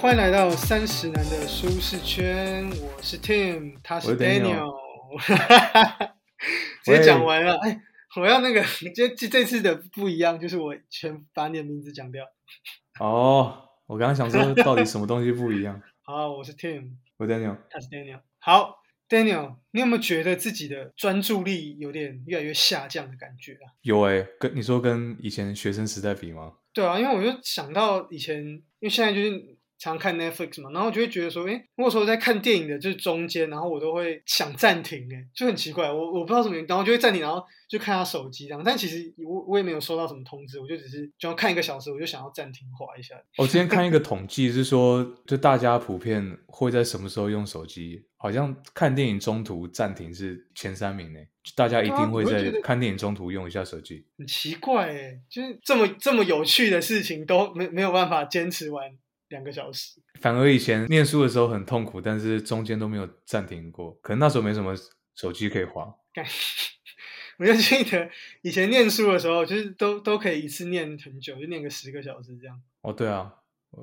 欢迎来到三十男的舒适圈，我是 Tim，他是 Daniel，直接讲完了。哎，我要那个，这这这次的不一样，就是我全把你的名字讲掉。哦，我刚刚想说到底什么东西不一样？好，我是 Tim，我 Daniel，他是 Daniel。好，Daniel，你有没有觉得自己的专注力有点越来越下降的感觉啊？有哎、跟你说跟以前学生时代比吗？对啊，因为我就想到以前，因为现在就是常看 Netflix 嘛，然后我就会觉得说，诶，如果说在看电影的就是中间，然后我都会想暂停，诶，就很奇怪，我我不知道什么原因，然后就会暂停，然后就看下手机这样，但其实我我也没有收到什么通知，我就只是就要看一个小时，我就想要暂停划一下。我之前看一 个统计是说，就大家普遍会在什么时候用手机？好像看电影中途暂停是前三名呢，大家一定会在看电影中途用一下手机。很奇怪诶，就是这么这么有趣的事情都没没有办法坚持完两个小时。反而以前念书的时候很痛苦，但是中间都没有暂停过，可能那时候没什么手机可以滑。干我就记得以前念书的时候，就是都都可以一次念很久，就念个十个小时这样。哦，对啊，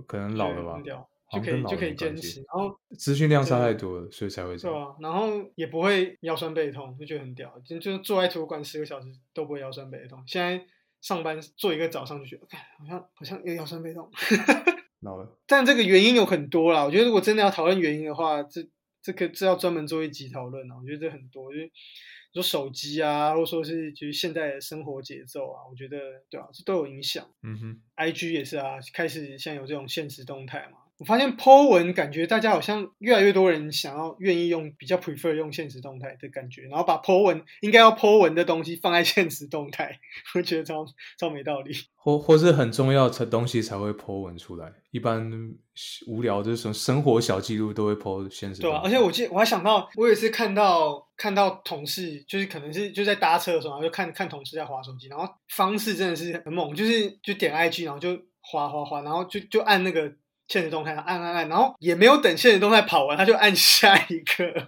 可能老了吧就可以就可以坚持，然后资讯量差太多了，所以才会这样。对啊，然后也不会腰酸背痛，就觉得很屌。就就坐在图书馆十个小时都不会腰酸背痛。现在上班做一个早上就觉得，哎，好像好像又腰酸背痛。老了，但这个原因有很多啦，我觉得如果真的要讨论原因的话，这这个这要专门做一集讨论啊。我觉得这很多，就是说手机啊，或者说是就是现在的生活节奏啊，我觉得对啊，这都有影响。嗯哼，IG 也是啊，开始现在有这种现实动态嘛。我发现 Po 文感觉大家好像越来越多人想要愿意用比较 prefer 用现实动态的感觉，然后把 Po 文应该要 Po 文的东西放在现实动态，我觉得超超没道理。或或是很重要的东西才会 po 文出来，一般无聊就是什么生活小记录都会 po 现实对啊，而且我记我还想到，我有一次看到看到同事，就是可能是就在搭车的时候，然后就看看同事在划手机，然后方式真的是很猛，就是就点 IG，然后就划划划，然后就就按那个现实动态，按按按，然后也没有等现实动态跑完，他就按下一个。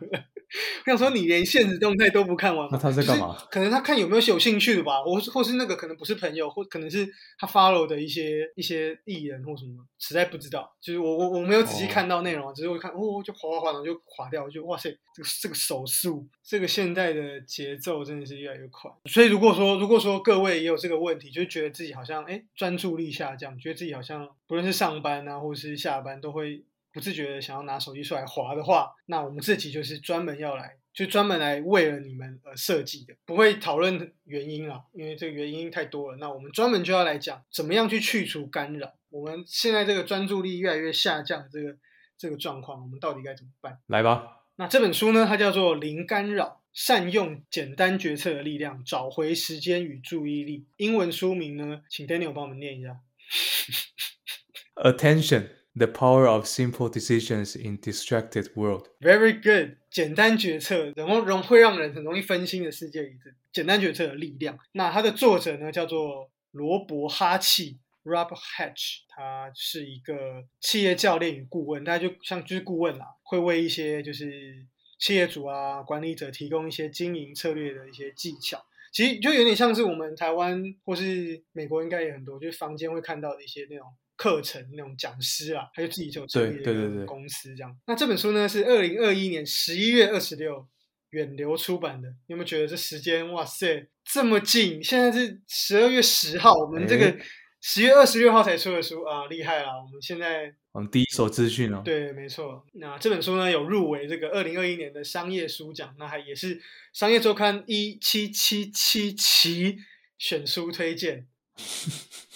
我想说，你连现实动态都不看完吗，那他在干嘛就是可能他看有没有有兴趣的吧，或是或是那个可能不是朋友，或可能是他 follow 的一些一些艺人或什么，实在不知道。就是我我我没有仔细哦看到内容啊，只是我看哦就滑滑滑，然后就滑掉，就哇塞，这个这个手速，这个现在的节奏真的是越来越快。所以如果说如果说各位也有这个问题，就觉得自己好像哎专注力下降，觉得自己好像不论是上班啊或是下班都会不自觉的想要拿手机出来滑的话，那我们这集就是专门要来，就专门来为了你们而设计的，不会讨论原因啦，因为这个原因太多了。那我们专门就要来讲怎么样去去除干扰。我们现在这个专注力越来越下降的这个这个状况，我们到底该怎么办？来吧，那这本书呢，它叫做《零干扰：善用简单决策的力量，找回时间与注意力》。英文书名呢，请 Daniel 帮我们念一下。Attention, the power of simple decisions in distracted world。Very good，简单决策，然后容会让人很容易分心的世界里，简单决策的力量。那它的作者呢叫做罗伯哈契 （Rob Hatch），他是一个企业教练与顾问，他就像就是顾问啦，会为一些就是企业主啊、管理者提供一些经营策略的一些技巧。其实就有点像是我们台湾或是美国应该也很多，就是坊间会看到的一些那种课程那种讲师啊，他就自己就有成立了一个对对对对公司这样。那这本书呢是二零二一年十一月二十六远流出版的，你有没有觉得这时间哇塞这么近？现在是十二月十号，我们这个十月二十六号才出的书啊，厉害了！我们现在我们第一手资讯哦。对，没错。那这本书呢有入围这个二零二一年的商业书奖，那还也是商业周刊一七七七期选书推荐。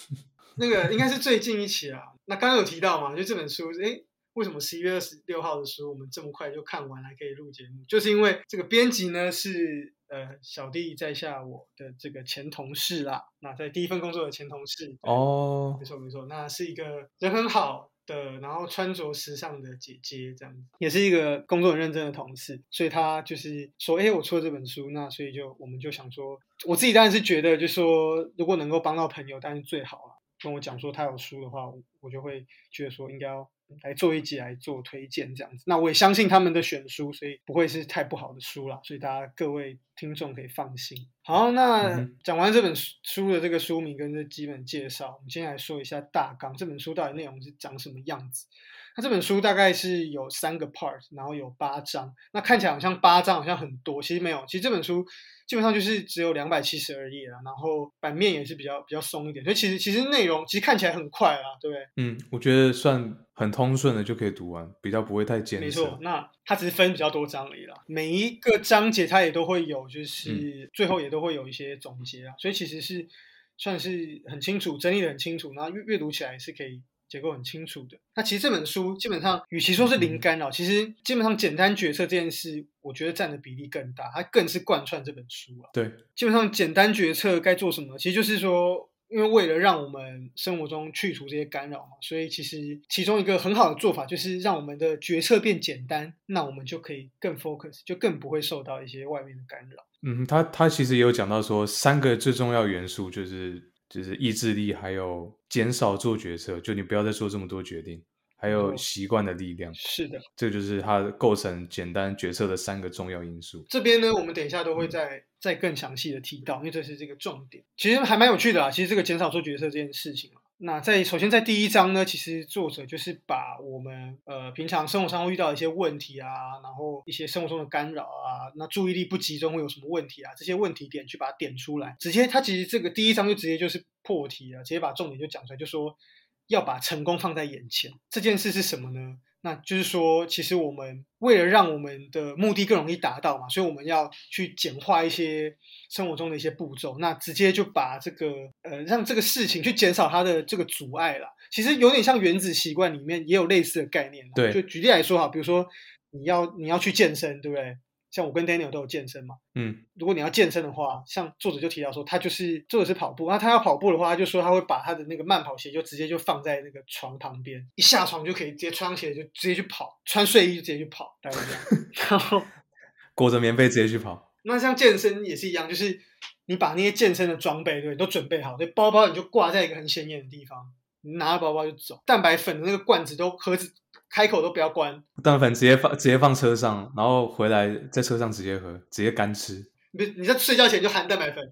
那个应该是最近一期啊。那刚刚有提到嘛，就这本书，诶，为什么十一月二十六号的书我们这么快就看完，还可以录节目？就是因为这个编辑呢是呃小弟在下我的这个前同事啦，那在第一份工作的前同事。哦没，错没错，那是一个人很好的，然后穿着时尚的姐姐，这样子，也是一个工作很认真的同事，所以她就是说，哎，我出了这本书，那所以就我们就想说，我自己当然是觉得，就说如果能够帮到朋友，当然是最好了。跟我讲说他有书的话，我我就会觉得说应该要来做一集来做推荐这样子。那我也相信他们的选书，所以不会是太不好的书啦，所以大家各位听众可以放心。好，那嗯讲完这本书书的这个书名跟这基本介绍，我们先来说一下大纲，这本书到底内容是长什么样子。那这本书大概是有三个 part，然后有八章。那看起来好像八章好像很多，其实没有。其实这本书基本上就是只有两百七十二页啊，然后版面也是比较比较松一点，所以其实其实内容其实看起来很快啦，对不对？嗯，我觉得算很通顺的就可以读完，比较不会太艰没错，。那它只是分比较多章而已啦。每一个章节它也都会有，嗯就是最后也都会有一些总结啊，所以其实是算是很清楚，整理的很清楚，然后阅阅读起来是可以结构很清楚的。那其实这本书基本上，与其说是零干扰，其实基本上简单决策这件事，我觉得占的比例更大，它更是贯穿这本书啊。对，基本上简单决策该做什么，其实就是说，因为为了让我们生活中去除这些干扰嘛，所以其实其中一个很好的做法就是让我们的决策变简单，那我们就可以更 focus，就更不会受到一些外面的干扰。嗯，他他其实也有讲到说，三个最重要元素就是就是意志力，还有减少做决策，就你不要再做这么多决定，还有哦习惯的力量，是的，这就是它构成简单决策的三个重要因素。这边呢，我们等一下都会再再更详细的提到，因为这是这个重点。其实还蛮有趣的啊，其实这个减少做决策这件事情嘛。那在首先在第一章呢，其实作者就是把我们呃平常生活上会遇到一些问题啊，然后一些生活中的干扰啊，那注意力不集中会有什么问题啊，这些问题点去把它点出来，直接他其实这个第一章就直接就是破题了，直接把重点就讲出来，就说要把成功放在眼前。这件事是什么呢？那就是说，其实我们为了让我们的目的更容易达到嘛，所以我们要去简化一些生活中的一些步骤，那直接就把这个呃让这个事情去减少它的这个阻碍啦。其实有点像原子习惯里面也有类似的概念啦。对就举例来说哈，比如说你要你要去健身，对不对？像我跟 Daniel 都有健身嘛。嗯，如果你要健身的话，像作者就提到说，他就是作者是跑步，那他要跑步的话，他就说他会把他的那个慢跑鞋就直接就放在那个床旁边，一下床就可以直接穿上鞋就直接去跑，穿睡衣就直接去跑，大概这样。然后 裹着棉被直接去跑。那像健身也是一样，就是你把那些健身的装备对都准备好，对包包你就挂在一个很显眼的地方，你拿着包包就走，蛋白粉的那个罐子都盒子开口都不要关，蛋粉直接放直接放车上，然后回来在车上直接喝，直接干吃。你你在睡觉前就含蛋白粉，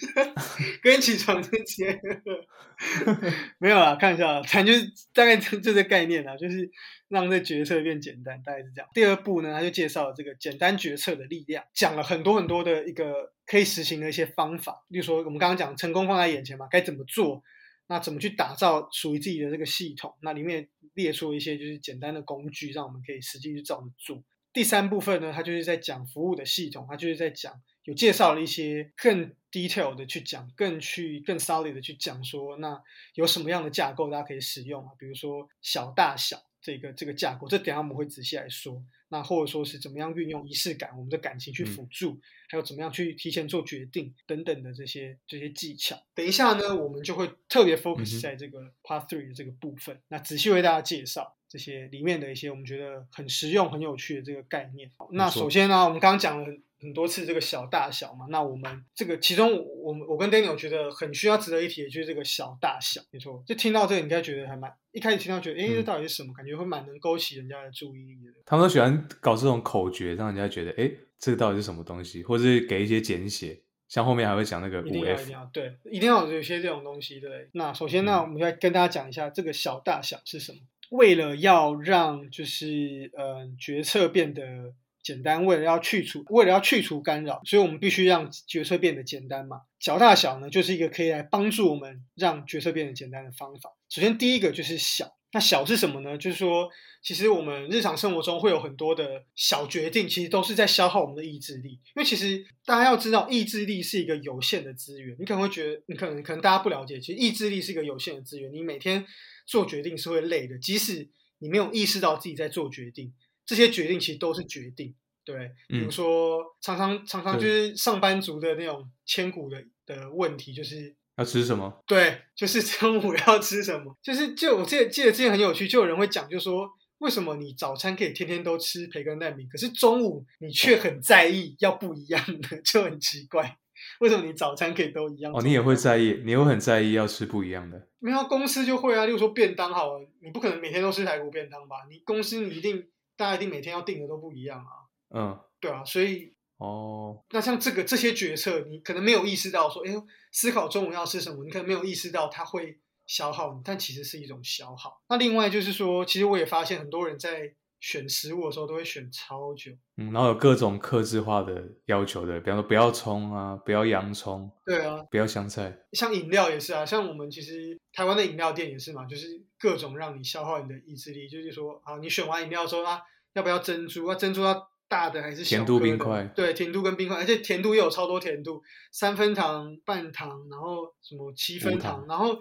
隔天起床就直接喝。没有啦，看一下，反正就是大概就这个概念啊，就是让这决策变简单，大概是这样。第二步呢，他就介绍了这个简单决策的力量，讲了很多很多的一个可以实行的一些方法，例如说我们刚刚讲成功放在眼前嘛，该怎么做，那怎么去打造属于自己的这个系统，那里面列出一些就是简单的工具，让我们可以实际去照着做。第三部分呢，它就是在讲服务的系统，它就是在讲有介绍了一些更 detail 的去讲，更去更 solid 的去讲说，那有什么样的架构大家可以使用啊？比如说小大小这个这个架构，这等下我们会仔细来说。那或者说是怎么样运用仪式感，我们的感情去辅助，还有怎么样去提前做决定等等的这些这些技巧。等一下呢，我们就会特别嗯 focus 哼在这个 Part Three 的这个部分，那仔细为大家介绍这些里面的一些我们觉得很实用、很有趣的这个概念。那首先呢，我们刚刚讲了很很多次这个小大小嘛，那我们这个其中我们我跟 Daniel 觉得很需要值得一提的就是这个小大小，没错，就听到这个你应该觉得还蛮一开始听到觉得，哎，这嗯到底是什么？感觉会蛮能勾起人家的注意力的。他们都喜欢搞这种口诀，让人家觉得，哎，这个到底是什么东西，或者是给一些简写，像后面还会讲那个五一定要一 F 定。要对，一定要有一些这种东西，对。那首先呢，嗯我们要跟大家讲一下这个小大小是什么。为了要让就是呃决策变得简单，为了要去除为了要去除干扰，所以我们必须让决策变得简单嘛。小大小呢，就是一个可以来帮助我们让决策变得简单的方法。首先第一个就是小，那小是什么呢？就是说，其实我们日常生活中会有很多的小决定，其实都是在消耗我们的意志力。因为其实大家要知道，意志力是一个有限的资源。你可能会觉得，你可能可能大家不了解，其实意志力是一个有限的资源。你每天做决定是会累的，即使你没有意识到自己在做决定，这些决定其实都是决定。对，比如嗯说常常常常就是上班族的那种千古的的问题，就是要吃什么？对，就是中午要吃什么，就是就我记得记得之前很有趣，就有人会讲，就说为什么你早餐可以天天都吃培根蛋饼，可是中午你却很在意要不一样的，就很奇怪。为什么你早餐可以都一样？哦，你也会在意，你会很在意要吃不一样的。没有公司就会啊，例如说便当好了，你不可能每天都吃排骨便当吧？你公司你一定大家一定每天要定的都不一样啊。嗯，对啊，所以哦，那像这个这些决策，你可能没有意识到说，哎，思考中午要吃什么，你可能没有意识到它会消耗你，但其实是一种消耗。那另外就是说，其实我也发现很多人在。选食物的时候都会选超久，嗯，然后有各种克制化的要求的，比方说不要葱啊，不要洋葱，对啊，不要香菜。像饮料也是啊，像我们其实台湾的饮料店也是嘛，就是各种让你消耗你的意志力，就是说啊，你选完饮料之后啊，要不要珍珠？啊，珍珠要大的还是甜度冰块？对，甜度跟冰块，而且甜度又有超多甜度，三分糖、半糖，然后什么七分糖，然后。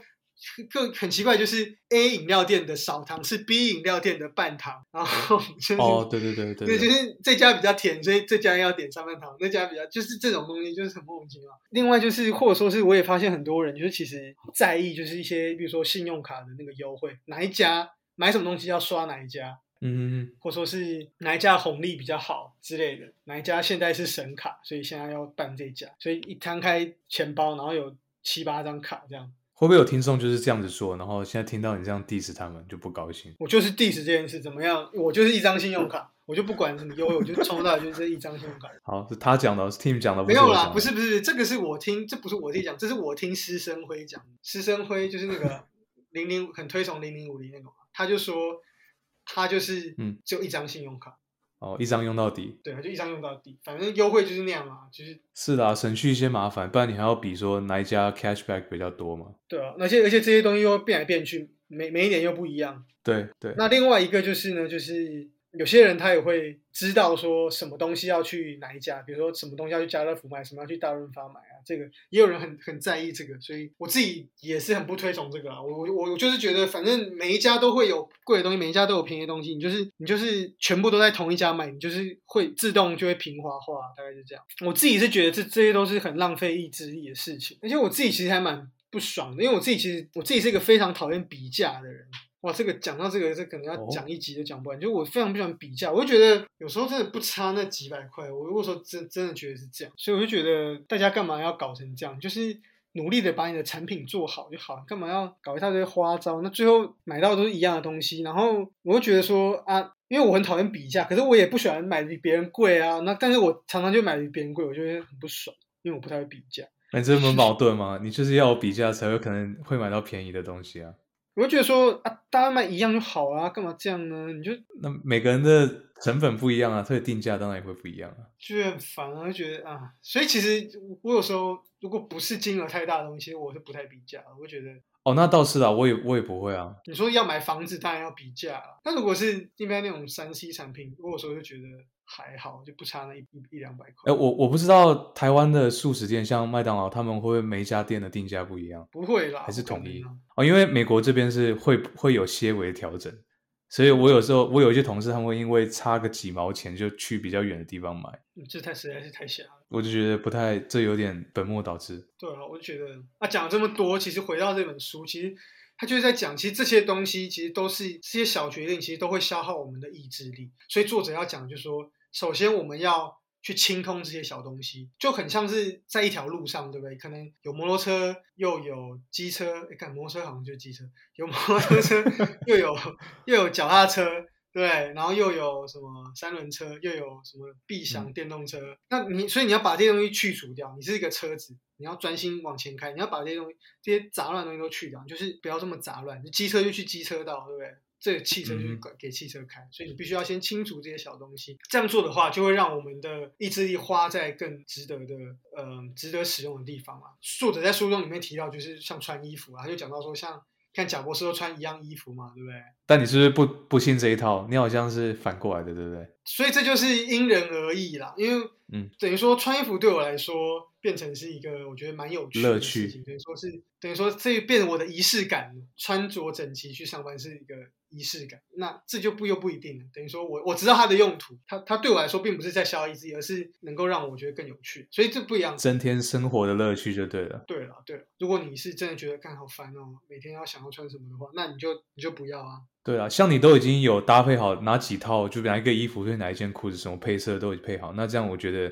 就很奇怪，就是 A 饮料店的少糖是 B 饮料店的半糖，然后就是哦，对对对对，对就是这家比较甜，所以这家要点三分糖，那家比较就是这种东西就是很莫名其妙。另外就是或者说是我也发现很多人就是其实在意就是一些比如说信用卡的那个优惠，哪一家买什么东西要刷哪一家，嗯，或者说是哪一家红利比较好之类的，哪一家现在是神卡，所以现在要办这家，所以一摊开钱包，然后有七八张卡这样。会不会有听众就是这样子说，然后现在听到你这样 diss 他们就不高兴？我就是 diss 这件事怎么样？我就是一张信用卡，我就不管什么优惠，我就抽到就是这一张信用卡。好，是他讲的，是 Team 讲的，没有啦，不是不是，这个是我听，这不是我自己讲，这是我听师生辉讲。师生辉就是那个 零零很推崇零零五零那个，他就说他就是嗯，就一张信用卡。哦，一张用到底，对啊，就一张用到底，反正优惠就是那样嘛，就是是的，省去一些麻烦，不然你还要比说哪一家 cashback 比较多嘛？对啊，而且而且这些东西又变来变去，每每一年又不一样。对对。那另外一个就是呢，就是。有些人他也会知道说什么东西要去哪一家，比如说什么东西要去家乐福买，什么要去大润发买啊，这个也有人很很在意这个，所以我自己也是很不推崇这个啊。我我我就是觉得，反正每一家都会有贵的东西，每一家都有便宜的东西，你就是你就是全部都在同一家买，你就是会自动就会平滑化，大概是这样。我自己是觉得这这些都是很浪费意志力的事情，而且我自己其实还蛮不爽的，因为我自己其实我自己是一个非常讨厌比价的人。哇，这个讲到这个，这可能要讲一集都讲不完。就我非常不喜欢比价，我就觉得有时候真的不差那几百块。我如果说真真的觉得是这样，所以我就觉得大家干嘛要搞成这样？就是努力的把你的产品做好就好，干嘛要搞一大堆花招？那最后买到都是一样的东西。然后我就觉得说啊，因为我很讨厌比价，可是我也不喜欢买比别人贵啊。那但是我常常就买比别人贵，我就会很不爽，因为我不太会比价。那这不矛盾吗？你就是要比价才有可能会买到便宜的东西啊。我就觉得说啊，大家卖一样就好啊，干嘛这样呢？你就那每个人的成本不一样啊，所以定价当然也会不一样啊。就很烦啊，就觉得啊，所以其实我有时候如果不是金额太大的东西，我是不太比价。我觉得哦，那倒是啊，我也我也不会啊。你说要买房子，当然要比价啊。那如果是一般那种三 C 产品，我有时候就觉得。还好，就不差那一一一两百块。哎，我我不知道台湾的素食店，像麦当劳，他们会不会每一家店的定价不一样？不会啦，还是统一哦。因为美国这边是会会有些微调整，所以我有时候我有一些同事，他们会因为差个几毛钱就去比较远的地方买。这太实在是太瞎了。我就觉得不太，这有点本末倒置。对啊，我就觉得啊，讲了这么多，其实回到这本书，其实他就是在讲，其实这些东西其实都是这些小决定，其实都会消耗我们的意志力。所以作者要讲，就是说。首先，我们要去清空这些小东西，就很像是在一条路上，对不对？可能有摩托车，又有机车，哎，看摩托车好像就是机车，有摩托车，又有又有脚踏车，对，然后又有什么三轮车，又有什么必享电动车。那你所以你要把这些东西去除掉，你是一个车子，你要专心往前开，你要把这些东西、这些杂乱东西都去掉，就是不要这么杂乱。你机车就去机车道，对不对？这个汽车就是给汽车开，所以你必须要先清除这些小东西。这样做的话，就会让我们的意志力花在更值得的、呃，值得使用的地方啊。作者在书中里面提到，就是像穿衣服啊，他就讲到说，像看贾博士都穿一样衣服嘛，对不对？但你是不是不不信这一套？你好像是反过来的，对不对？所以这就是因人而异啦，因为嗯，等于说穿衣服对我来说。变成是一个我觉得蛮有趣的事情，等于说是等于说这变成我的仪式感，穿着整齐去上班是一个仪式感。那这就不又不一定了。等于说我我知道它的用途，它它对我来说并不是在消耗意志力，而是能够让我觉得更有趣。所以这不一样，增添生活的乐趣就对了。对了对了，如果你是真的觉得干好烦哦，每天要想要穿什么的话，那你就你就不要啊。对啊，像你都已经有搭配好哪几套，就哪一个衣服对哪一件裤子什么配色都已经配好，那这样我觉得。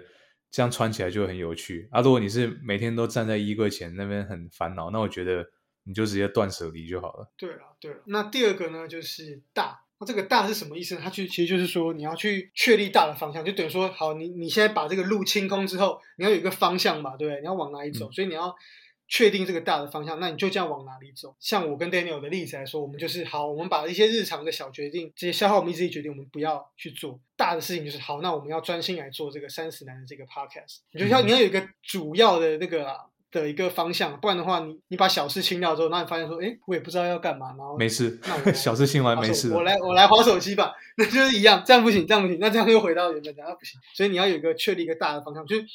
这样穿起来就很有趣啊。如果你是每天都站在衣柜前那边很烦恼，那我觉得你就直接断舍离就好了。对了，对了，那第二个呢，就是大。那这个大是什么意思呢？它就其实就是说，你要去确立大的方向，就等于说，好，你你现在把这个路清空之后，你要有一个方向嘛，对不对？你要往哪里走？所以你要确定这个大的方向，那你就这样往哪里走？像我跟 Daniel 的例子来说，我们就是好，我们把一些日常的小决定，这些消耗我们意志力决定，我们不要去做大的事情，就是好，那我们要专心来做这个三十男的这个 Podcast。你就要你要有一个主要的那个。的一个方向，不然的话，你你把小事清掉之后，那你发现说，哎，我也不知道要干嘛，然后没事，小事清完没事，我来我来划手机吧，那就是一样，这样不行，这样不行，那这样又回到原本，那不行，所以你要有一个确立一个大的方向，就是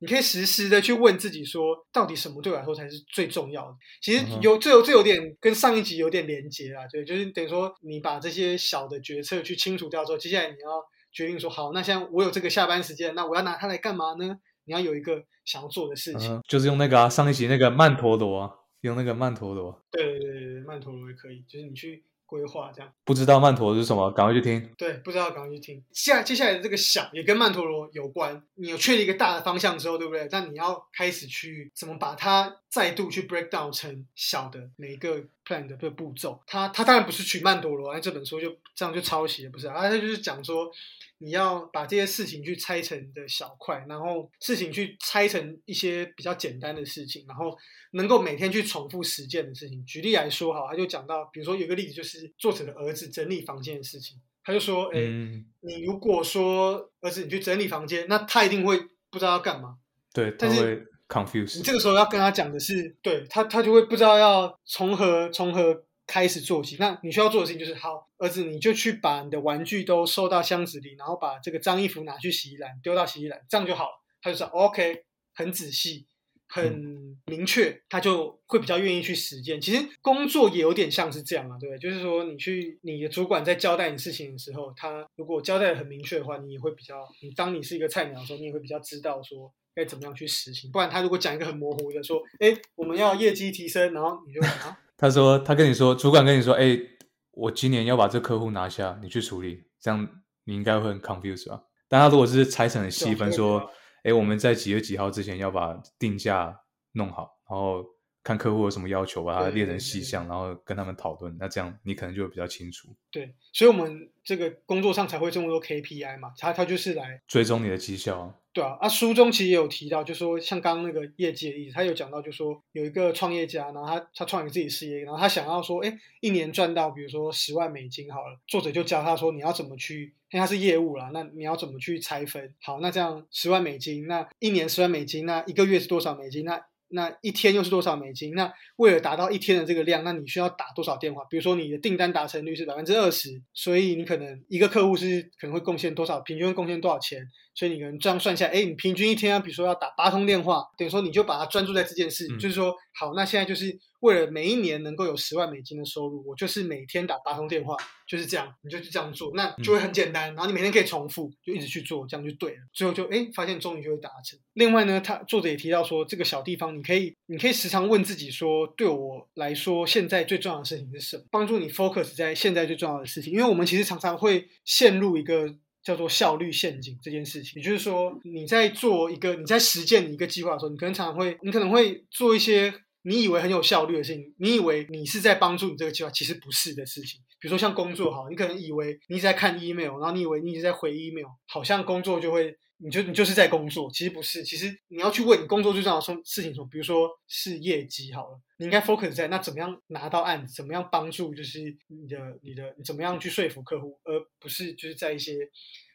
你可以实时的去问自己说，到底什么对我来说才是最重要的？其实有这有这有点跟上一集有点连接啊，对，就是等于说你把这些小的决策去清除掉之后，接下来你要决定说，好，那现在我有这个下班时间，那我要拿它来干嘛呢？你要有一个想要做的事情，就是用那个啊，上一集那个曼陀罗，用那个曼陀罗。对对对对，曼陀罗也可以，就是你去规划这样。不知道曼陀罗是什么，赶快去听。对，不知道赶快去听。下接下来的这个小也跟曼陀罗有关，你有确立一个大的方向之后，对不对？但你要开始去怎么把它再度去 break down 成小的每一个 plan 的步骤。他他当然不是取曼陀罗，那这本书就这样就抄袭了，不是啊？他就是讲说。你要把这些事情去拆成的小块，然后事情去拆成一些比较简单的事情，然后能够每天去重复实践的事情。举例来说，哈，他就讲到，比如说有个例子，就是作者的儿子整理房间的事情。他就说，哎，你如果说儿子你去整理房间，那他一定会不知道要干嘛。对，但是 confuse。你这个时候要跟他讲的是，对他，他就会不知道要从何从何。开始做起，那你需要做的事情就是，好，儿子，你就去把你的玩具都收到箱子里，然后把这个脏衣服拿去洗衣篮，丢到洗衣篮，这样就好了。他就说 OK，很仔细，很明确，他就会比较愿意去实践。其实工作也有点像是这样啊，对不对？就是说，你去你的主管在交代你事情的时候，他如果交代的很明确的话，你也会比较，你当你是一个菜鸟的时候，你也会比较知道说该怎么样去实行。不然他如果讲一个很模糊的说，哎，我们要业绩提升，然后你就啊。他说：“他跟你说，主管跟你说，哎，我今年要把这客户拿下，你去处理，这样你应该会很 confused 吧？但他如果是拆成很细分，说，哎，我们在几月几号之前要把定价弄好，然后看客户有什么要求，把它列成细项，然后跟他们讨论，那这样你可能就会比较清楚。对，所以我们这个工作上才会这么多 KPI 嘛，他他就是来追踪你的绩效。”对啊，啊，书中其实也有提到，就说像刚刚那个业绩的例子，他有讲到，就说有一个创业家，然后他他创立自己事业，然后他想要说，哎，一年赚到比如说十万美金好了，作者就教他说，你要怎么去，因为它是业务啦，那你要怎么去拆分？好，那这样十万美金，那一年十万美金，那一个月是多少美金？那那一天又是多少美金？那为了达到一天的这个量，那你需要打多少电话？比如说你的订单达成率是百分之二十，所以你可能一个客户是可能会贡献多少？平均会贡献多少钱？所以你可能这样算下来，哎，你平均一天啊，比如说要打八通电话，等于说你就把它专注在这件事，就是说，好，那现在就是为了每一年能够有十万美金的收入，我就是每天打八通电话，就是这样，你就去这样做，那就会很简单，然后你每天可以重复，就一直去做，这样就对了，最后就哎，发现终于就会达成。另外呢，他作者也提到说，这个小地方你可以，你可以时常问自己说，对我来说，现在最重要的事情是什么？帮助你 focus 在现在最重要的事情，因为我们其实常常会陷入一个。叫做效率陷阱这件事情，也就是说，你在做一个你在实践一个计划的时候，你可能常常会，你可能会做一些你以为很有效率的事情，你以为你是在帮助你这个计划，其实不是的事情。比如说像工作哈，你可能以为你一直在看 email，然后你以为你一直在回 email，好像工作就会。你就你就是在工作，其实不是，其实你要去问你工作最重要的事情什么，比如说是业绩好了，你应该 focus 在那怎么样拿到案子，怎么样帮助就是你的你的你怎么样去说服客户，而不是就是在一些。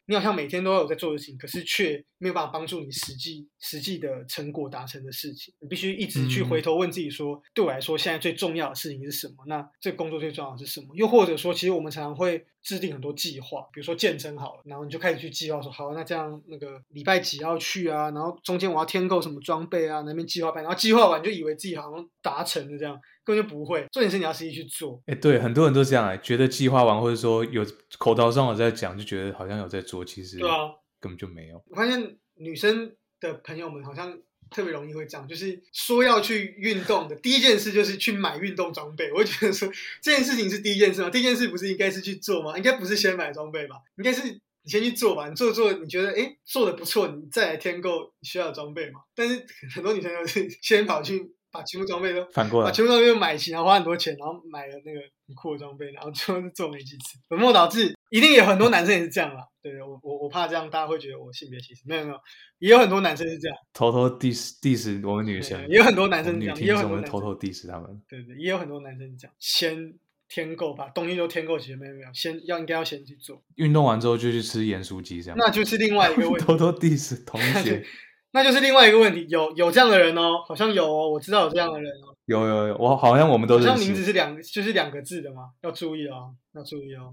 你好像每天都有在做的事情，可是却没有办法帮助你实际实际的成果达成的事情。你必须一直去回头问自己说：对我来说，现在最重要的事情是什么？那这工作最重要的是什么？又或者说，其实我们常常会制定很多计划，比如说健身好了，然后你就开始去计划说：好，那这样那个礼拜几要去啊？然后中间我要添购什么装备啊？那边计划办，然后计划完就以为自己好像达成了这样。根本就不会，重点是你要实际去做。哎，对，很多人都这样哎，觉得计划完或者说有口头上我在讲，就觉得好像有在做，其实对啊，根本就没有。我发现女生的朋友们好像特别容易会这样，就是说要去运动的第一件事就是去买运动装备。我觉得说这件事情是第一件事吗？第一件事不是应该是去做吗？应该不是先买装备吧？应该是你先去做吧，你做做，你觉得哎做的不错，你再来添购需要的装备嘛。但是很多女生都是先跑去把全部装备都反过来，把全部装备都买齐，然后花很多钱，然后买了那个很酷的装备，然后最后做没几次，本末倒置。一定有很多男生也是这样啦。对我我我怕这样大家会觉得我性别歧视，没有没有，也有很多男生是这样，偷偷 diss diss 我们女生，也有很多男生是这样，也听众有很多男生们偷偷 diss 他们。对对，也有很多男生是这样，先添购把东西都添购齐了，没有没有，先要应该要先去做，运动完之后就去吃盐酥鸡，这样。那就是另外一个 问题。偷偷 diss 同学，那就是另外一个问题，有有这样的人哦，好像有哦，我知道有这样的人哦，有有有，我好像我们都好认识。像名字是两就是两个字的嘛，要注意哦，要注意哦。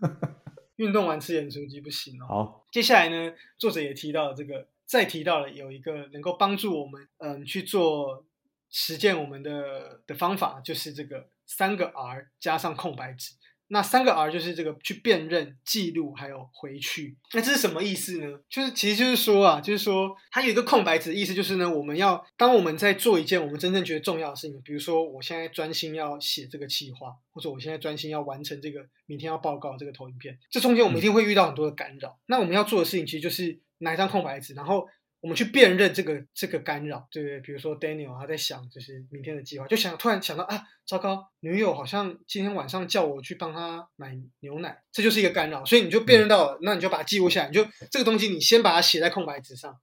运动完吃盐酥鸡不行哦。好，接下来呢，作者也提到了这个，再提到了有一个能够帮助我们嗯去做实践我们的的方法，就是这个三个 R 加上空白纸。那三个 R 就是这个去辨认、记录，还有回去。那这是什么意思呢？就是其实就是说啊，就是说它有一个空白纸，意思就是呢，我们要当我们在做一件我们真正觉得重要的事情，比如说我现在专心要写这个企划，或者我现在专心要完成这个明天要报告这个投影片，这中间我们一定会遇到很多的干扰。那我们要做的事情其实就是拿一张空白纸，然后我们去辨认这个这个干扰，对不对？比如说 Daniel 他在想就是明天的计划，就想突然想到啊，糟糕，女友好像今天晚上叫我去帮她买牛奶，这就是一个干扰，所以你就辨认到了，那你就把它记录下来，你就这个东西你先把它写在空白纸上，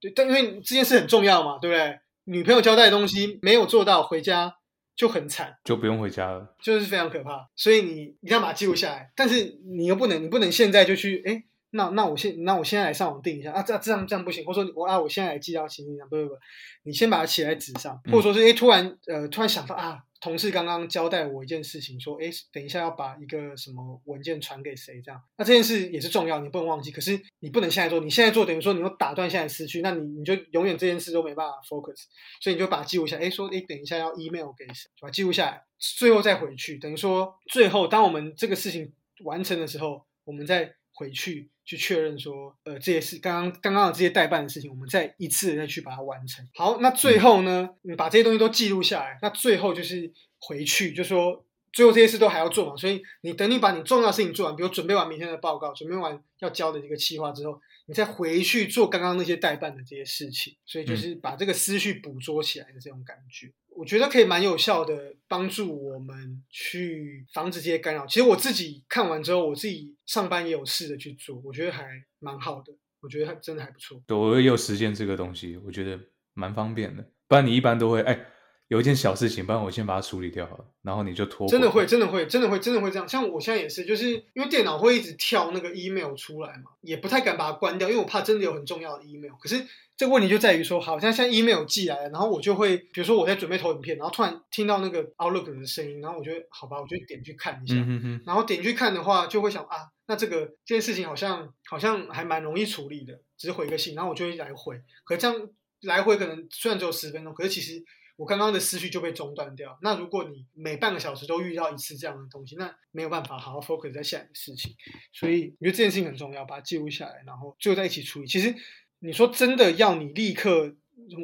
对，但因为这件事很重要嘛，对不对？女朋友交代的东西没有做到，回家就很惨。就不用回家了。就是非常可怕，所以你一定要把它记录下来。但是你又不能，你不能现在就去，哎，那那我现那我现在来上网订一下啊，这这样这样不行，或者说我啊，我现在来寄到行李箱，不不不，你先把它写在纸上，或者说是哎，突然呃突然想到啊，同事刚刚交代我一件事情，说哎，等一下要把一个什么文件传给谁，这样，那这件事也是重要，你不能忘记。可是你不能现在做，你现在做等于说你又打断现在的思绪，那你你就永远这件事都没办法 focus，所以你就把它记录下来，哎，说哎，等一下要 email 给谁，把它记录下来，最后再回去，等于说最后当我们这个事情完成的时候，我们再回去去确认说，呃，这些事刚刚刚刚的这些代办的事情，我们再一次的再去把它完成。好，那最后呢，你把这些东西都记录下来，那最后就是回去，就说最后这些事都还要做嘛，所以你等你把你重要的事情做完，比如准备完明天的报告，准备完要交的一个计划之后，你再回去做刚刚那些代办的这些事情，所以就是把这个思绪捕捉起来的这种感觉。我觉得可以蛮有效的帮助我们去防止这些干扰。其实我自己看完之后，我自己上班也有试着去做，我觉得还蛮好的，我觉得还真的还不错。对，我也有实践这个东西，我觉得蛮方便的。不然你一般都会，哎，有一件小事情，不然我先把它处理掉好了，然后你就拖。真的会，真的会，真的会，真的会这样。像我现在也是，就是因为电脑会一直跳那个 email 出来嘛，也不太敢把它关掉，因为我怕真的有很重要的 email。可是这个问题就在于说，好像现在 email 寄来了，然后我就会，比如说我在准备投影片，然后突然听到那个 Outlook 的声音，然后我就好吧，我就点去看一下。嗯哼哼，然后点去看的话，就会想啊，那这个这件事情好像好像还蛮容易处理的，只是回个信，然后我就会来回。可这样来回可能虽然只有十分钟，可是其实我刚刚的思绪就被中断掉。那如果你每半个小时都遇到一次这样的东西，那没有办法好好 focus 在下一个事情。所以我觉得这件事情很重要，把它记录下来，然后最后在一起处理。其实你说真的要你立刻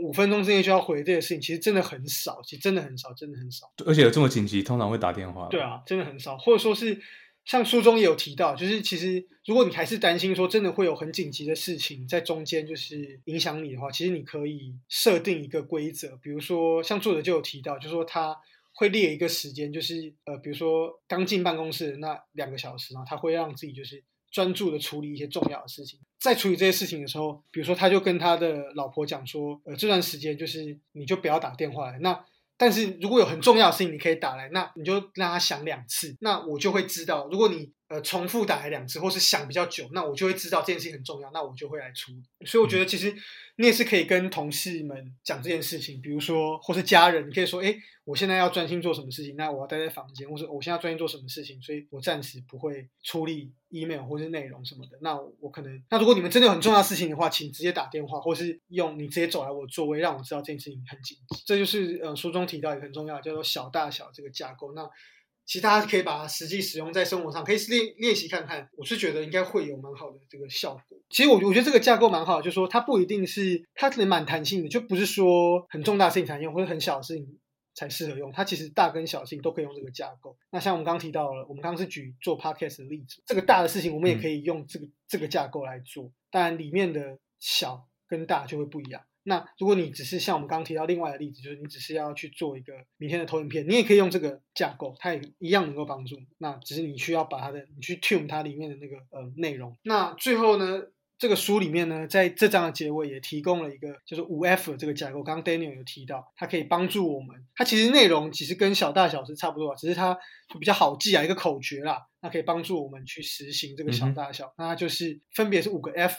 五分钟之内就要回这个事情，其实真的很少，其实真的很少，真的很少。而且有这么紧急，通常会打电话。对，啊，真的很少，或者说是像书中也有提到，就是其实如果你还是担心说真的会有很紧急的事情在中间就是影响你的话，其实你可以设定一个规则，比如说像作者就有提到，就是说他会列一个时间，就是呃，比如说刚进办公室那两个小时，然后他会让自己就是专注的处理一些重要的事情。在处理这些事情的时候，比如说他就跟他的老婆讲说，呃，这段时间就是你就不要打电话来，那。但是如果有很重要的事情，你可以打来，那你就让他响两次，那我就会知道。如果你呃重复打来两次，或是想比较久，那我就会知道这件事情很重要，那我就会来处理。所以我觉得其实你也是可以跟同事们讲这件事情，比如说或是家人，你可以说，哎，我现在要专心做什么事情，那我要待在房间，或者我现在专心做什么事情，所以我暂时不会处理 email 或是内容什么的。那我可能，那如果你们真的有很重要的事情的话，请直接打电话，或是用你直接走来我座位，让我知道这件事情很紧急。这就是呃书中提到一个很重要，叫做小大小这个架构。那其他可以把它实际使用在生活上，可以练练习看看。我是觉得应该会有蛮好的这个效果。其实我我觉得这个架构蛮好，就是说它不一定是它可能蛮弹性的，就不是说很重大事情才用，或者很小的事情才适合用。它其实大跟小事情都可以用这个架构。那像我们刚刚提到了，我们刚刚是举做 podcast 的例子，这个大的事情我们也可以用这个这个架构来做，当然里面的小跟大就会不一样。那如果你只是像我们刚刚提到另外的例子，就是你只是要去做一个明天的投影片，你也可以用这个架构，它也一样能够帮助。那只是你需要把它的你去 tune 它里面的那个呃内容。那最后呢，这个书里面呢，在这章的结尾也提供了一个就是五 F 的这个架构。刚刚 Daniel 有提到，它可以帮助我们。它其实内容其实跟小大小是差不多，只是它比较好记啊，一个口诀啦，那可以帮助我们去实行这个小大小。那它就是分别是五个 F。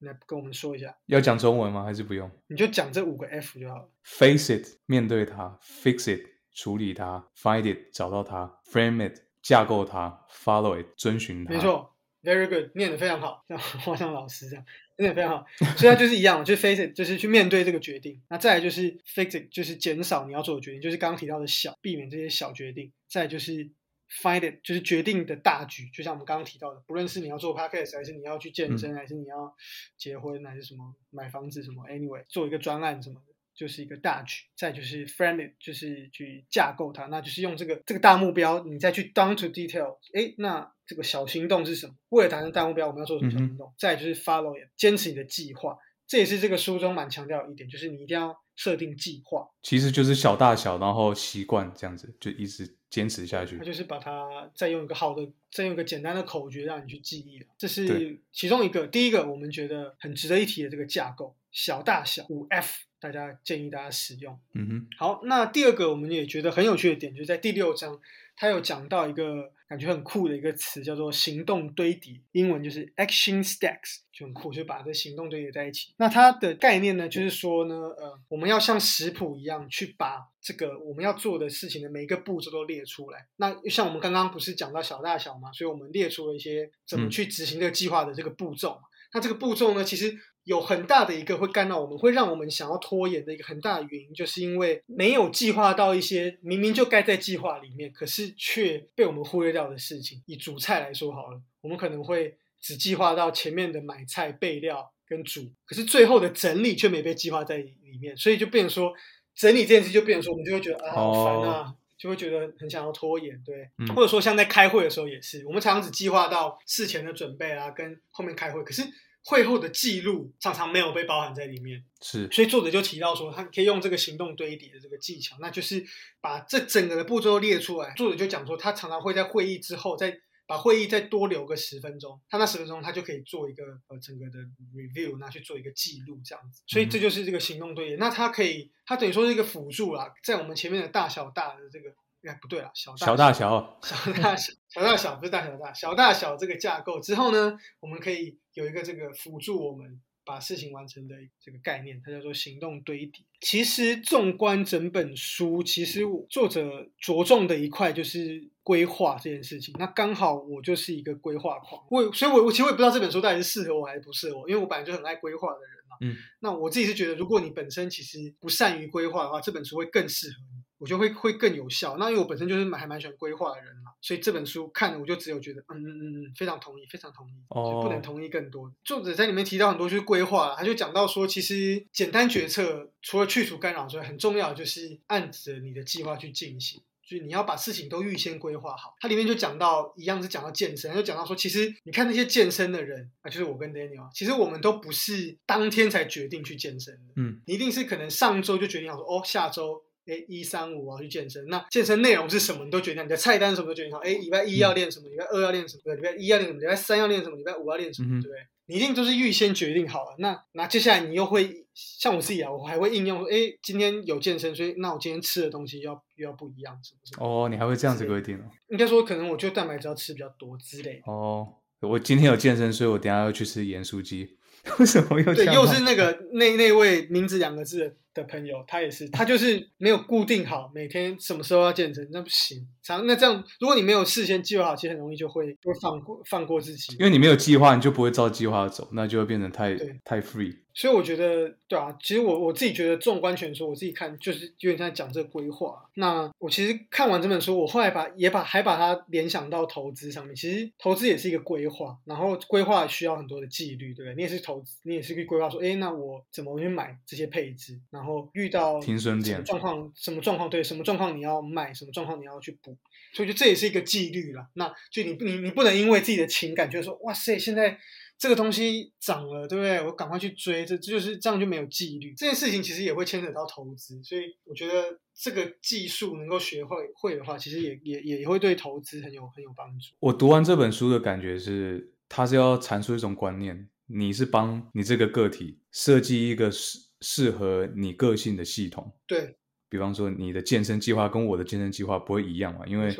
来跟我们说一下，要讲中文吗？还是不用？你就讲这五个 F 就好了。Face it，面对它；Fix it，处理它；Find it，找到它；Frame it，架构它；Follow it，遵循它。没错，Very good，念的非常好，像花像老师这样，念的非常好。所以它就是一样，就 Face it，就是去面对这个决定。那再来就是 Fix it，就是减少你要做的决定，就是刚刚提到的小，避免这些小决定。再就是。Find it 就是决定的大局，就像我们刚刚提到的，不论是你要做 podcast，还是你要去健身，还是你要结婚，还是什么买房子什么，anyway，做一个专案什么的，就是一个大局。再就是 frame it，就是去架构它，那就是用这个这个大目标，你再去 down to detail。哎，那这个小行动是什么？为了达成大目标，我们要做什么小行动？再就是 follow it，坚持你的计划。这也是这个书中蛮强调一点，就是你一定要设定计划。其实就是小大小，然后习惯这样子，就一直坚持下去。他就是把它再用一个好的，再用一个简单的口诀让你去记忆了。这是其中一个。第一个我们觉得很值得一提的这个架构，小大小五 F，大家建议大家使用。嗯哼。好，那第二个我们也觉得很有趣的点，就是在第六章，他有讲到一个。感觉很酷的一个词叫做行动堆叠，英文就是 action stacks，就很酷，就把这行动堆叠在一起。那它的概念呢，就是说呢，呃，我们要像食谱一样去把这个我们要做的事情的每一个步骤都列出来。那像我们刚刚不是讲到小大小嘛，所以我们列出了一些怎么去执行这个计划的这个步骤嘛。那这个步骤呢，其实。有很大的一个会干扰我们，会让我们想要拖延的一个很大的原因，就是因为没有计划到一些明明就该在计划里面，可是却被我们忽略掉的事情。以煮菜来说好了，我们可能会只计划到前面的买菜、备料跟煮，可是最后的整理却没被计划在里面，所以就变成说整理这件事就变成说我们就会觉得啊好烦啊，就会觉得很想要拖延，对，或者说像在开会的时候也是，我们常常只计划到事前的准备啊，跟后面开会，可是。会后的记录常常没有被包含在里面，是，所以作者就提到说，他可以用这个行动堆叠的这个技巧，那就是把这整个的步骤列出来。作者就讲说，他常常会在会议之后，再把会议再多留个十分钟，他那十分钟他就可以做一个呃整个的 review，拿去做一个记录这样子。所以这就是这个行动堆叠，那它可以，它等于说是一个辅助啦，在我们前面的大小大的这个。哎，不对了，小小大小，小大小，小大小不是大小大，小大小这个架构之后呢，我们可以有一个这个辅助我们把事情完成的这个概念，它叫做行动堆叠。其实纵观整本书，其实作者着重的一块就是规划这件事情。那刚好我就是一个规划狂，我所以，我我其实我也不知道这本书到底是适合我还是不适合我，因为我本来就很爱规划的人嘛。嗯，那我自己是觉得，如果你本身其实不善于规划的话，这本书会更适合你。我觉得会会更有效。那因为我本身就是蛮还蛮喜欢规划的人嘛，所以这本书看了我就只有觉得，嗯嗯嗯嗯，非常同意，非常同意，不能同意更多。作者在里面提到很多就是规划，他就讲到说，其实简单决策除了去除干扰之外，很重要就是按着你的计划去进行，就是你要把事情都预先规划好。它里面就讲到一样是讲到健身，就讲到说，其实你看那些健身的人啊，就是我跟 Daniel，其实我们都不是当天才决定去健身的，嗯，你一定是可能上周就决定好说，哦，下周。哎，一三五我要去健身，那健身内容是什么？你都决定，你的菜单什么都决定好。哎，礼拜一要练什么？礼拜二要练什么？礼拜一要练什么？礼拜三要练什么？礼拜五要练什么？对不对？你一定都是预先决定好了。那那接下来你又会像我自己啊，我还会应用说，哎，今天有健身，所以那我今天吃的东西要又要不一样，是不是？哦，你还会这样子规定哦？应该说，可能我就蛋白质要吃比较多之类。哦，我今天有健身，所以我等下要去吃盐酥鸡。为什么又对？又是那个那那位名字两个字的朋友，他也是，他就是没有固定好每天什么时候要健身，那不行。常那这样，如果你没有事先计划好，其实很容易就会会放过放过自己。因为你没有计划，你就不会照计划走，那就会变成太太 free。所以我觉得，对啊，其实我我自己觉得，纵观全书，我自己看就是有点在讲这个规划。那我其实看完这本书，我后来把也把还把它联想到投资上面。其实投资也是一个规划，然后规划需要很多的纪律，对不对？你也是是投资，你也是可以规划说，哎，那我怎么去买这些配置，然后遇到停损什么点状况，什么状况对，什么状况你要卖，什么状况你要去补，所以就这也是一个纪律啦。那就你你你不能因为自己的情感觉得说，哇塞，现在这个东西涨了，对不对？我赶快去追，这这就是这样就没有纪律。这件事情其实也会牵扯到投资，所以我觉得这个技术能够学会会的话，其实也也也也会对投资很有很有帮助。我读完这本书的感觉是，它是要阐述一种观念，你是帮你这个个体设计一个适适合你个性的系统。对，比方说，你的健身计划跟我的健身计划不会一样嘛，因为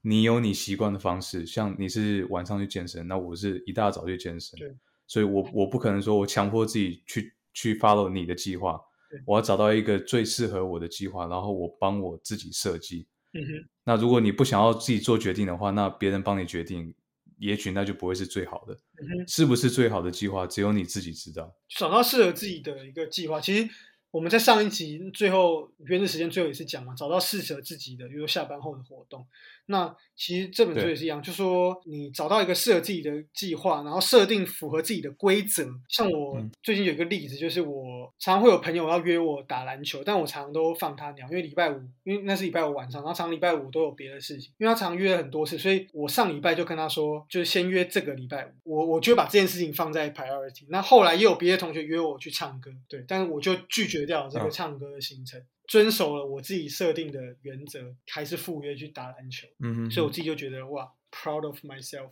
你有你习惯的方式，像你是晚上去健身，那我是一大早就健身对，所以我我不可能说我强迫自己去去 follow 你的计划对，我要找到一个最适合我的计划，然后我帮我自己设计。嗯哼，那如果你不想要自己做决定的话，那别人帮你决定，也许那就不会是最好的。嗯。是不是最好的计划，只有你自己知道。找到适合自己的一个计划。其实我们在上一集最后原子时间最后也是讲嘛，找到适合自己的，比如说下班后的活动。那其实这本书也是一样，就说你找到一个适合自己的计划，然后设定符合自己的规则。像我嗯最近有一个例子，就是我常常会有朋友要约我打篮球，但我常常都放他鸟，因为礼拜五，因为那是礼拜五晚上，然后常常礼拜五都有别的事情，因为他常约了很多次，所以我上礼拜就跟他说，就是先约这个礼拜五，我我就把这件事情放在 priority。那后来也有别的同学约我去唱歌，对，但是我就拒绝掉这个嗯唱歌的行程。遵守了我自己设定的原则，还是赴约去打篮球，嗯哼所以我自己就觉得哇，proud of myself。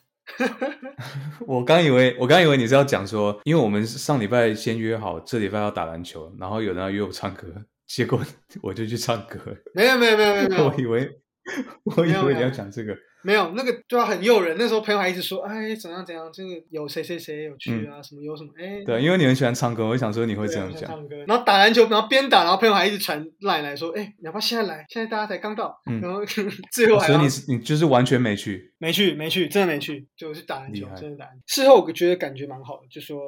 我刚以为我刚以为你是要讲说，因为我们上礼拜先约好这礼拜要打篮球，然后有人要约我唱歌，结果 我就去唱歌。没有没有没有没有 我以为我以为你要讲这个，没有那个对啊，很诱人。那时候朋友还一直说，哎，怎样怎样，这个有谁谁谁有去啊，什么有什么，哎，嗯对，因为你很喜欢唱歌，我就想说你会这样讲。唱歌，然后打篮球，然后边打，然后朋友还一直传赖来说，哎，你要不要现在来？现在大家才刚到，嗯然后 最后所以你是你就是完全没去，没去，没去，真的没去，就是打篮球真的打篮球。事后我觉得感觉蛮好的，就说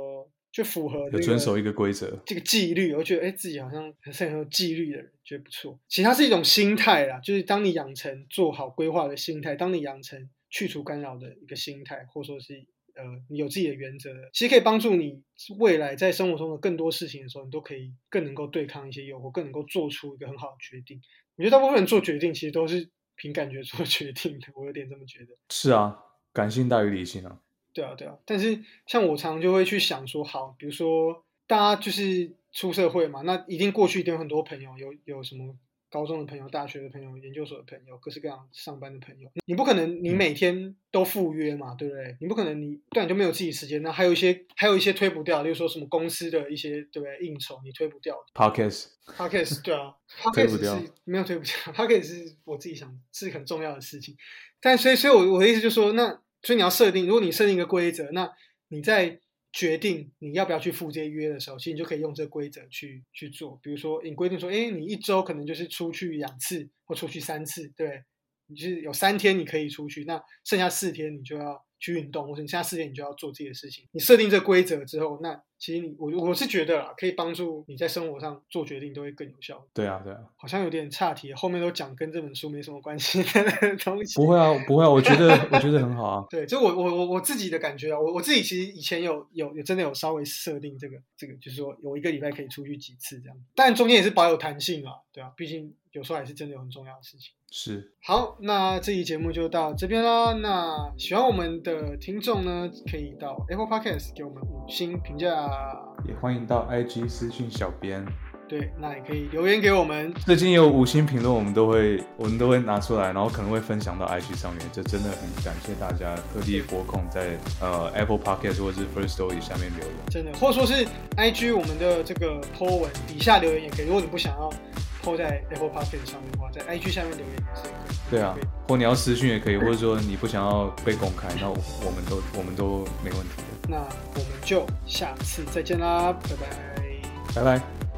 就符合这个有遵守一个规则。这个纪律，我觉得哎，自己好像还是很有纪律的人，觉得不错。其实它是一种心态啦，就是当你养成做好规划的心态，当你养成去除干扰的一个心态，或者说是呃你有自己的原则，其实可以帮助你未来在生活中的更多事情的时候，你都可以更能够对抗一些诱惑，更能够做出一个很好的决定。我觉得大部分人做决定其实都是凭感觉做决定的，我有点这么觉得。是啊，感性大于理性啊。对啊，对啊，但是像我常常就会去想说，好，比如说大家就是出社会嘛，那一定过去一定有很多朋友，有有什么高中的朋友、大学的朋友、研究所的朋友，各式各样上班的朋友，你不可能你嗯。每天都赴约嘛，对不对？你不可能你不然就没有自己时间，那还有一些还有一些推不掉，例如说什么公司的一些对不对？应酬你推不掉 Podcast，Podcast 对啊，Podcast 掉是没有推不掉，Podcast 是我自己想是很重要的事情。但所以，所以我我的意思就是说，那所以你要设定，如果你设定一个规则，那你在决定你要不要去赴这些约的时候，其实你就可以用这个规则去去做。比如说，你规定说，哎，你一周可能就是出去两次或出去三次，对不对，你就是有三天你可以出去，那剩下四天你就要去运动，或者你剩下四点你就要做自己的事情。你设定这个规则之后，那其实你我我是觉得啦，可以帮助你在生活上做决定都会更有效。对啊，对啊，好像有点岔题，后面都讲跟这本书没什么关系的东西。不会啊，不会啊，我觉得我觉得很好啊。对，就我我我我自己的感觉啊，我我自己其实以前有有有真的有稍微设定这个这个，就是说有一个礼拜可以出去几次这样，但中间也是保有弹性啊，对啊，毕竟有时候还是真的有很重要的事情。是，好，那这期节目就到这边啦。那喜欢我们的听众呢，可以到 Apple Podcast 给我们五星评价。也欢迎到 IG 私讯小编。对，那也可以留言给我们。最近有五星评论，我们都会我们都会拿出来，然后可能会分享到 IG 上面。这真的很感谢大家特地拨空在呃 Apple Podcast 或者是 First Story 下面留言。真的，或者说是 IG 我们的这个 po 文底下留言也可以。如果你不想要 po 在 Apple Podcast 上面的话，在 IG 下面留言也是可以。对啊，或你要私讯也可以，或者说你不想要被公开，那我们都我们都没问题的。那我们就下次再见啦，拜拜。拜拜。